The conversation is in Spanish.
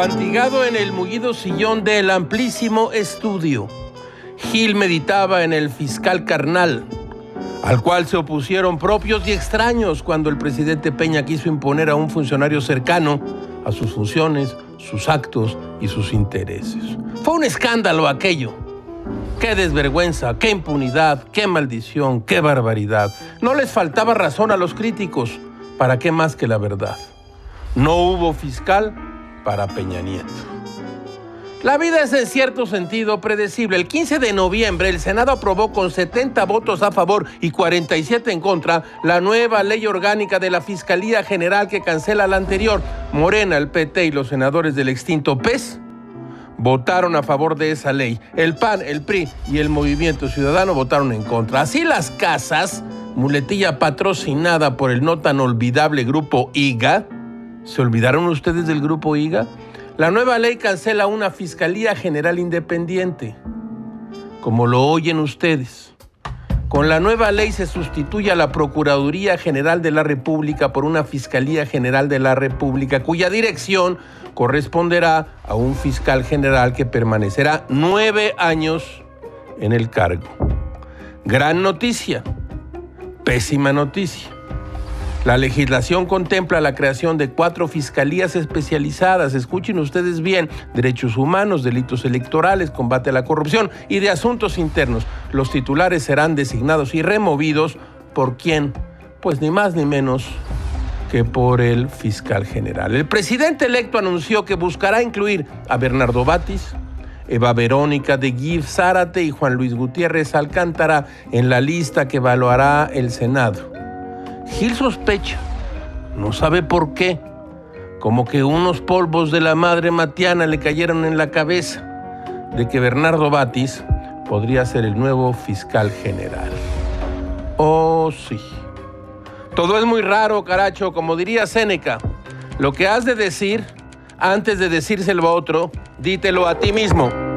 Apantigado en el mullido sillón del amplísimo estudio, Gil meditaba en el fiscal carnal, al cual se opusieron propios y extraños cuando el presidente Peña quiso imponer a un funcionario cercano a sus funciones, sus actos y sus intereses. Fue un escándalo aquello. Qué desvergüenza, qué impunidad, qué maldición, qué barbaridad. No les faltaba razón a los críticos. ¿Para qué más que la verdad? No hubo fiscal para Peña Nieto. La vida es en cierto sentido predecible. El 15 de noviembre el Senado aprobó con 70 votos a favor y 47 en contra la nueva ley orgánica de la Fiscalía General que cancela la anterior. Morena, el PT y los senadores del extinto PES votaron a favor de esa ley. El PAN, el PRI y el Movimiento Ciudadano votaron en contra. Así las casas, muletilla patrocinada por el no tan olvidable grupo IGA, ¿se olvidaron ustedes del grupo IGA? La nueva ley cancela una Fiscalía General Independiente, como lo oyen ustedes. Con la nueva ley se sustituye a la Procuraduría General de la República por una Fiscalía General de la República, cuya dirección corresponderá a un fiscal general que permanecerá nueve años en el cargo. Gran noticia, pésima noticia. La legislación contempla la creación de cuatro fiscalías especializadas, escuchen ustedes bien, derechos humanos, delitos electorales, combate a la corrupción y de asuntos internos. Los titulares serán designados y removidos por quién? Pues ni más ni menos que por el fiscal general. El presidente electo anunció que buscará incluir a Bernardo Batis, Eva Verónica de Guif Zárate y Juan Luis Gutiérrez Alcántara en la lista que evaluará el Senado. Gil sospecha, no sabe por qué, como que unos polvos de la madre Matiana le cayeron en la cabeza de que Bernardo Batis podría ser el nuevo fiscal general. Oh, sí. Todo es muy raro, caracho, como diría Séneca. Lo que has de decir, antes de decírselo a otro, dítelo a ti mismo.